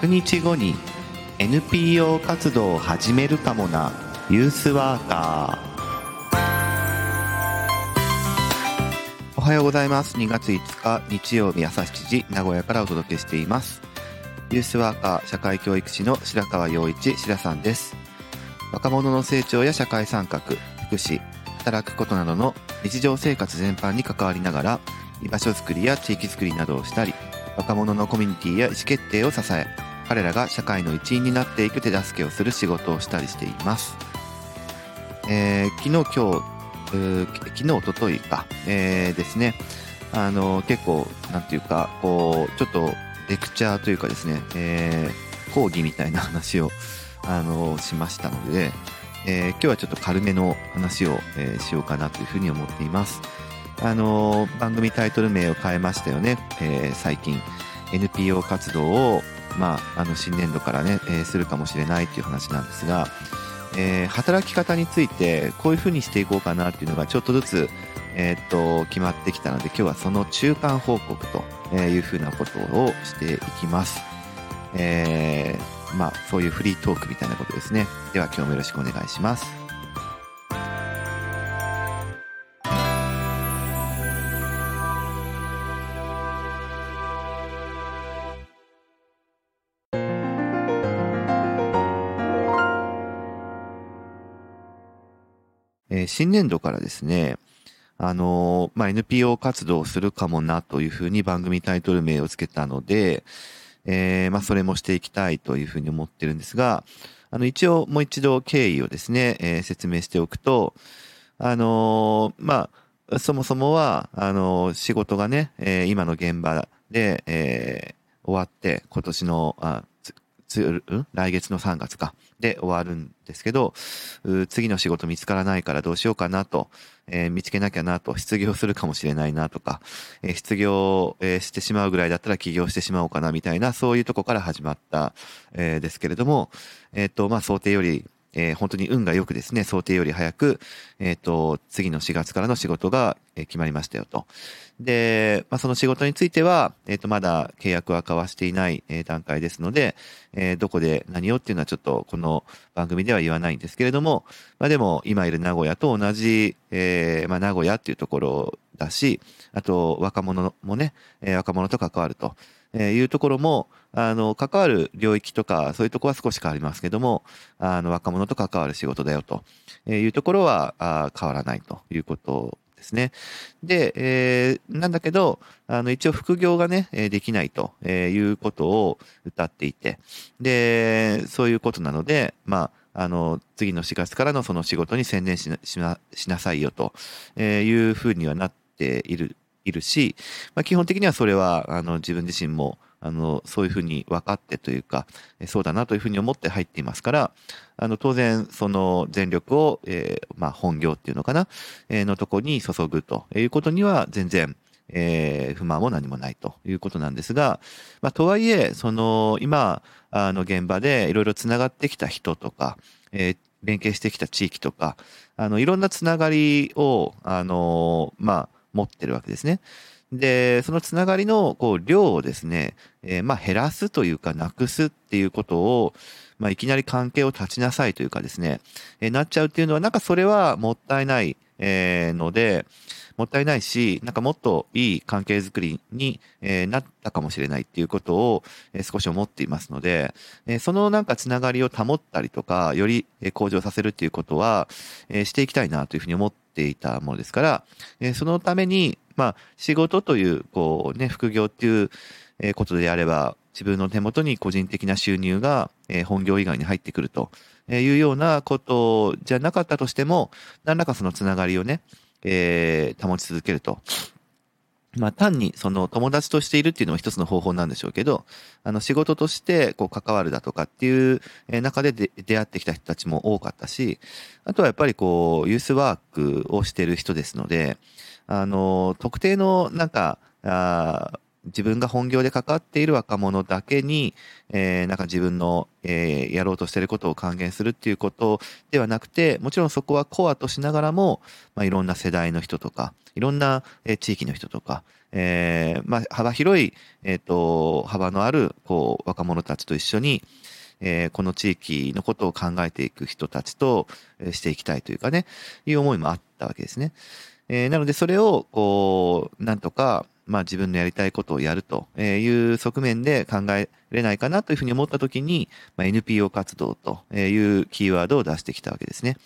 100日後に NPO 活動を始めるかもな。ユースワーカー。おはようございます。2月5日日曜日朝7時名古屋からお届けしています。ユースワーカー社会教育士の白川陽一白さんです。若者の成長や社会参画福祉働くことなどの日常生活全般に関わりながら居場所づくりや地域づくりなどをしたり若者のコミュニティや意思決定を支え彼らが社会の一員になっていく手助けをする仕事をしたりしています、えー、昨日今日昨日おとといか、えー、ですね。あの結構なんていうかこうちょっとレクチャーというかですね、えー、講義みたいな話を あのしましたので、えー、今日はちょっと軽めの話を、えー、しようかなというふうに思っています。あの、番組タイトル名を変えましたよね、えー、最近 NPO 活動を、まあ、あの新年度からね、えー、するかもしれないっていう話なんですが、えー、働き方についてこういうふうにしていこうかなっていうのがちょっとずつ、えー、っと決まってきたので今日はその中間報告というふうなことをしていきます。えー、まあそういうフリートークみたいなことですね。では今日もよろしくお願いします。えー、新年度からですね、あのー、まあ、NPO 活動をするかもなというふうに番組タイトル名をつけたので、えー、まあ、それもしていきたいというふうに思ってるんですが、あの、一応もう一度経緯をですね、えー、説明しておくと、あのまあ、そもそもは、あの仕事がね、え今の現場で、え終わって、今年の、あつ、ん？来月の3月か。で終わるんですけど、次の仕事見つからないからどうしようかなと、えー、見つけなきゃなと、失業するかもしれないなとか、えー、失業、してしまうぐらいだったら起業してしまおうかなみたいな、そういうとこから始まった、えですけれども、えっ、と、まあ、想定よりえー、本当に運が良くですね、想定より早く、えっ、ー、と、次の4月からの仕事が、決まりましたよと。で、まあ、その仕事については、えっ、ー、と、まだ契約は交わしていない、段階ですので、えどこで何をっていうのはちょっとこの番組では言わないんですけれども、まあ、でも今いる名古屋と同じ、えまあ、名古屋っていうところだし、あと若者もね、え若者と関わると。えいうところも、あの、関わる領域とか、そういうところは少し変わりますけども、あの、若者と関わる仕事だよというところは変わらないということですね。で、えー、なんだけど、あの、一応副業がね、できないということを歌っていて、で、そういうことなので、まあ、あの、次の4月からのその仕事に専念しなしなさいよというふうにはなっているいるし、まあ、基本的にはそれはあの自分自身もあのそういうふうに分かってというかそうだなというふうに思って入っていますからあの当然その全力を、えー、まあ、本業っていうのかな、えー、のとこに注ぐということには全然えー、不満も何もないということなんですが、まあ、とはいえ、その、今、あの、現場でいろいろ繋がってきた人とか、え、連携してきた地域とか、あの、いろんなつながりを、あの、まあ、持ってるわけですね。で、そのつながりのこう量をですね、えー、まあ減らすというかなくすっていうことを、まあいきなり関係を断ちなさいというかですね、えー、なっちゃうっていうのはなんかそれはもったいない、えー、ので、もったいないし、なんかもっといい関係づくりに、えー、なったかもしれないっていうことを、えー、少し思っていますので、えー、そのなんかつながりを保ったりとか、より向上させるっていうことは、えー、していきたいなというふうに思ってていたものですから、え、そのために、まあ、仕事という、こうね、副業っていうことであれば、自分の手元に個人的な収入が、え、本業以外に入ってくるというようなことじゃなかったとしても、何らかそのつながりをね、えー、保ち続けると。まあ単にその友達としているっていうのも一つの方法なんでしょうけど、あの仕事としてこう関わるだとかっていう中で出会ってきた人たちも多かったし、あとはやっぱりこうユースワークをしてる人ですので、あの、特定のなんか、あ自分が本業で関わっている若者だけに、えー、なんか自分の、えー、やろうとしていることを還元するっていうことではなくて、もちろんそこはコアとしながらも、まあ、いろんな世代の人とか、いろんな、え地域の人とか、えー、まあ、幅広い、えっ、ー、と、幅のある、こう、若者たちと一緒に、えー、この地域のことを考えていく人たちと、えしていきたいというかね、いう思いもあったわけですね。えー、なので、それを、こう、なんとか、まあ自分のやりたいことをやるという側面で考えれないかなというふうに思ったときに、まあ、NPO 活動というキーワードを出してきたわけですね。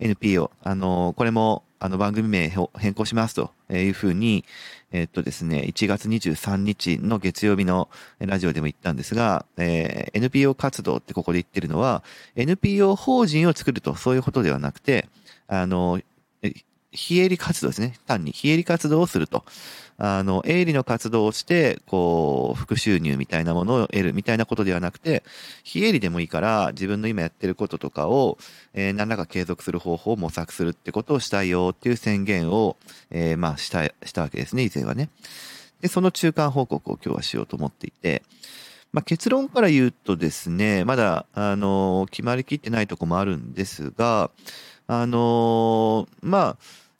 NPO。あの、これも、あの、番組名変更しますというふうに、えっとですね、1月23日の月曜日のラジオでも言ったんですが、えー、NPO 活動ってここで言ってるのは、NPO 法人を作ると、そういうことではなくて、あの、非営利活動ですね。単に非営利活動をすると。あの、営利の活動をして、こう、副収入みたいなものを得るみたいなことではなくて、非営利でもいいから、自分の今やってることとかを、えー、何らか継続する方法を模索するってことをしたいよっていう宣言を、えー、まあ、した、したわけですね、以前はね。で、その中間報告を今日はしようと思っていて、まあ、結論から言うとですね、まだ、あの、決まりきってないとこもあるんですが、あのまあ、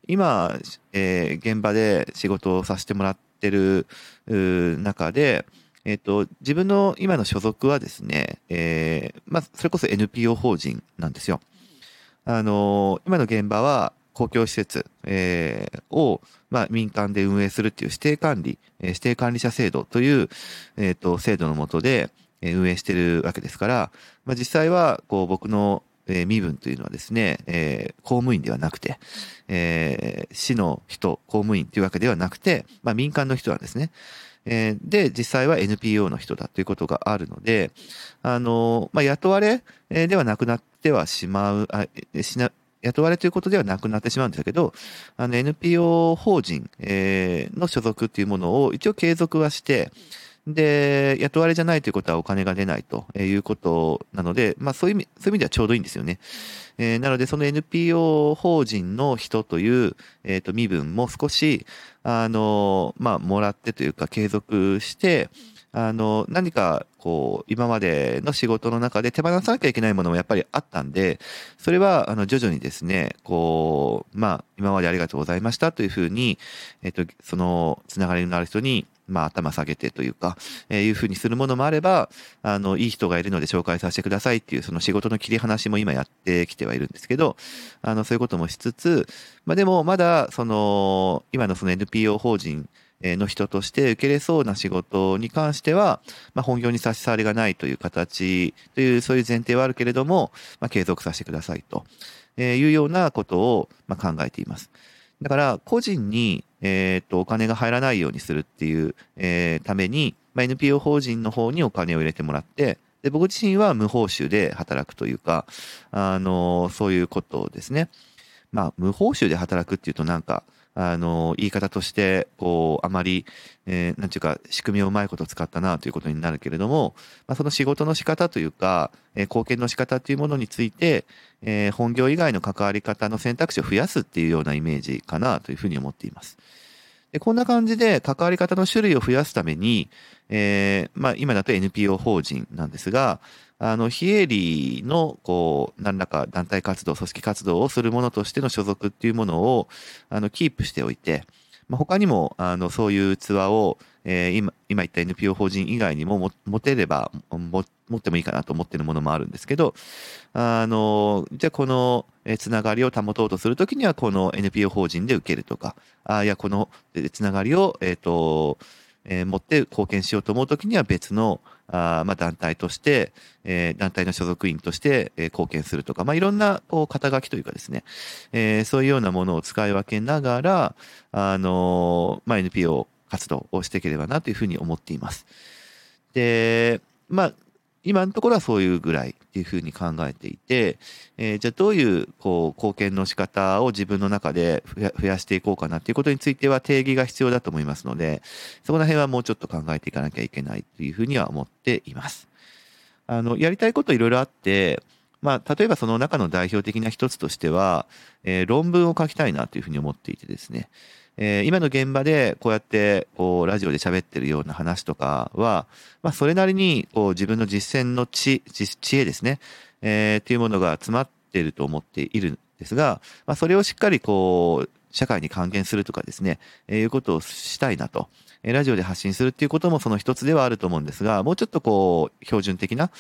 今、えー、現場で仕事をさせてもらってる中で、えっ、ー、と、自分の今の所属はですね、えー、まあ、それこそ NPO 法人なんですよ。あのー、今の現場は公共施設、えー、を、まあ、民間で運営するっていう指定管理、えー、指定管理者制度という、えっ、ー、と、制度のもとで、運営してるわけですから、まあ、実際は、こう、僕のえ、身分というのはですね、えー、公務員ではなくて、えー、市の人、公務員というわけではなくて、まあ民間の人なんですね。えー、で、実際は NPO の人だということがあるので、あの、まあ雇われではなくなってはしまう、あしな雇われということではなくなってしまうんですけど、あの NPO 法人、え、の所属というものを一応継続はして、で、雇われじゃないということはお金が出ないということなので、まあそういう意味、そういう意味ではちょうどいいんですよね。えー、なのでその NPO 法人の人という、えっ、ー、と、身分も少し、あの、まあもらってというか継続して、あの、何か、こう、今までの仕事の中で手放さなきゃいけないものもやっぱりあったんで、それは、あの、徐々にですね、こう、まあ、今までありがとうございましたというふうに、えっと、その、つながりのある人に、まあ、頭下げてというか、えー、いうふうにするものもあれば、あの、いい人がいるので紹介させてくださいっていう、その仕事の切り離しも今やってきてはいるんですけど、あの、そういうこともしつつ、まあ、でも、まだ、その、今のその NPO 法人、の人として受けれそうな仕事に関しては、まあ、本業に差し障りがないという形という、そういう前提はあるけれども、まあ、継続させてくださいというようなことを、まあ、考えています。だから、個人に、えっ、と、お金が入らないようにするっていう、えー、ために、まあ、NPO 法人の方にお金を入れてもらって、で、僕自身は無報酬で働くというか、あの、そういうことですね。まあ、無報酬で働くっていうとなんか、あの、言い方として、こう、あまり、えー、なんていうか、仕組みをうまいこと使ったなということになるけれども、まあ、その仕事の仕方というか、えー、貢献の仕方というものについて、えー、本業以外の関わり方の選択肢を増やすっていうようなイメージかなというふうに思っています。でこんな感じで関わり方の種類を増やすために、えー、まあ今だと NPO 法人なんですが、あの、非営利の、こう、何らか団体活動、組織活動をするものとしての所属っていうものを、あの、キープしておいて、まあ、他にも、あの、そういうツアーを、えー、今、今言った NPO 法人以外にも持てれば、持ってもいいかなと思ってるものもあるんですけど、あの、じゃあこの、つながりを保とうとするときには、この NPO 法人で受けるとか、あいや、このつながりを、え、ー、と、えー、持って貢献しようと思うときには別の、あまあ、団体として、えー、団体の所属員として、えー、貢献するとか、まあ、いろんな、こう、肩書きというかですね、えー、そういうようなものを使い分けながら、あのまあ、NPO 活動をしていければなというふうに思っています。で、まあ、今のところはそういうぐらいっていうふうに考えていて、えー、じゃあどういうこう貢献の仕方を自分の中で増やしていこうかなっていうことについては定義が必要だと思いますので、そこら辺はもうちょっと考えていかなきゃいけないというふうには思っています。あの、やりたいこといろいろあって、まあ、例えばその中の代表的な一つとしては、えー、論文を書きたいなというふうに思っていてですね、えー、今の現場でこうやってこうラジオで喋ってるような話とかは、まあ、それなりにこう自分の実践の知知恵ですね、えー、っていうものが詰まっていると思っているんですが、まあ、それをしっかりこう社会に還元するとかですね、えー、いうことをしたいなと。えラジオで発信するっていうこともその一つではあると思うんですが、もうちょっとこう、標準的な、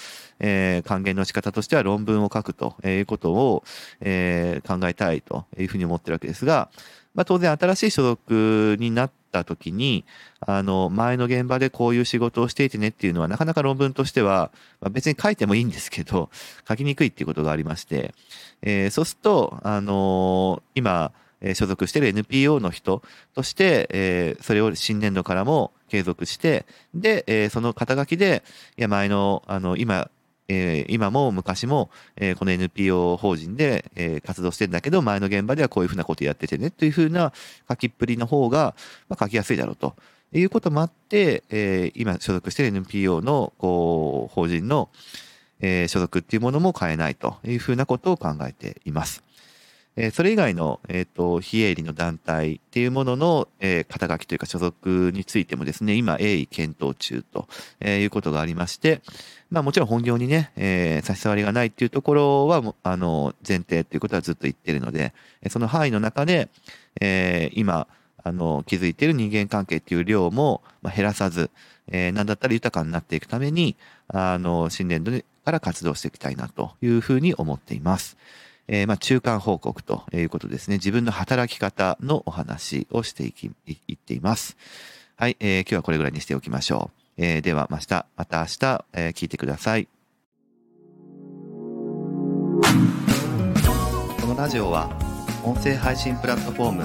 えー、還元の仕方としては論文を書くということを、えー、考えたいというふうに思ってるわけですが、まあ当然新しい所属になった時に、あの、前の現場でこういう仕事をしていてねっていうのはなかなか論文としては、まあ、別に書いてもいいんですけど、書きにくいっていうことがありまして、えー、そうすると、あの、今、え所属している NPO の人として、え、それを新年度からも継続して、で、え、その肩書きで、いや、前の、あの、今、え、今も昔も、え、この NPO 法人で、え、活動してんだけど、前の現場ではこういうふうなことやっててね、というふうな書きっぷりの方が、まあ、書きやすいだろうということもあって、え、今所属してる NPO の、こう、法人の、え、所属っていうものも変えないというふうなことを考えています。えー、それ以外の、えっ、ー、と、非営利の団体っていうものの、えー、肩書きというか所属についてもですね、今、鋭意検討中と、え、いうことがありまして、まあもちろん本業にね、え、差し障りがないっていうところは、あの、前提っていうことはずっと言ってるので、その範囲の中で、え、今、あの、築いている人間関係っていう量も、まあ、減らさず、えー、なんだったら豊かになっていくために、あの、新年度から活動していきたいなというふうに思っています。えー、まあ、中間報告ということですね。自分の働き方のお話をしていき、いっています。はい、えー、今日はこれぐらいにしておきましょう。えー、では、また、また明日、えー、聞いてください。このラジオは、音声配信プラットフォーム、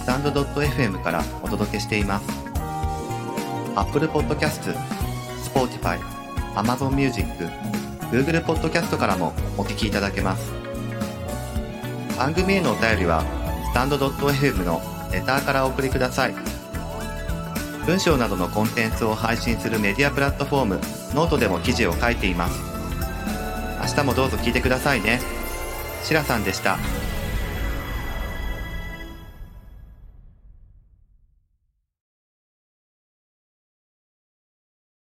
スタンド .fm からお届けしています。Apple Podcast、Spotify、Amazon Music、Google Podcast からもお聞きいただけます。番組へのお便りは、スタンド .fm のレターからお送りください。文章などのコンテンツを配信するメディアプラットフォーム、ノートでも記事を書いています。明日もどうぞ聞いてくださいね。しらさんでした。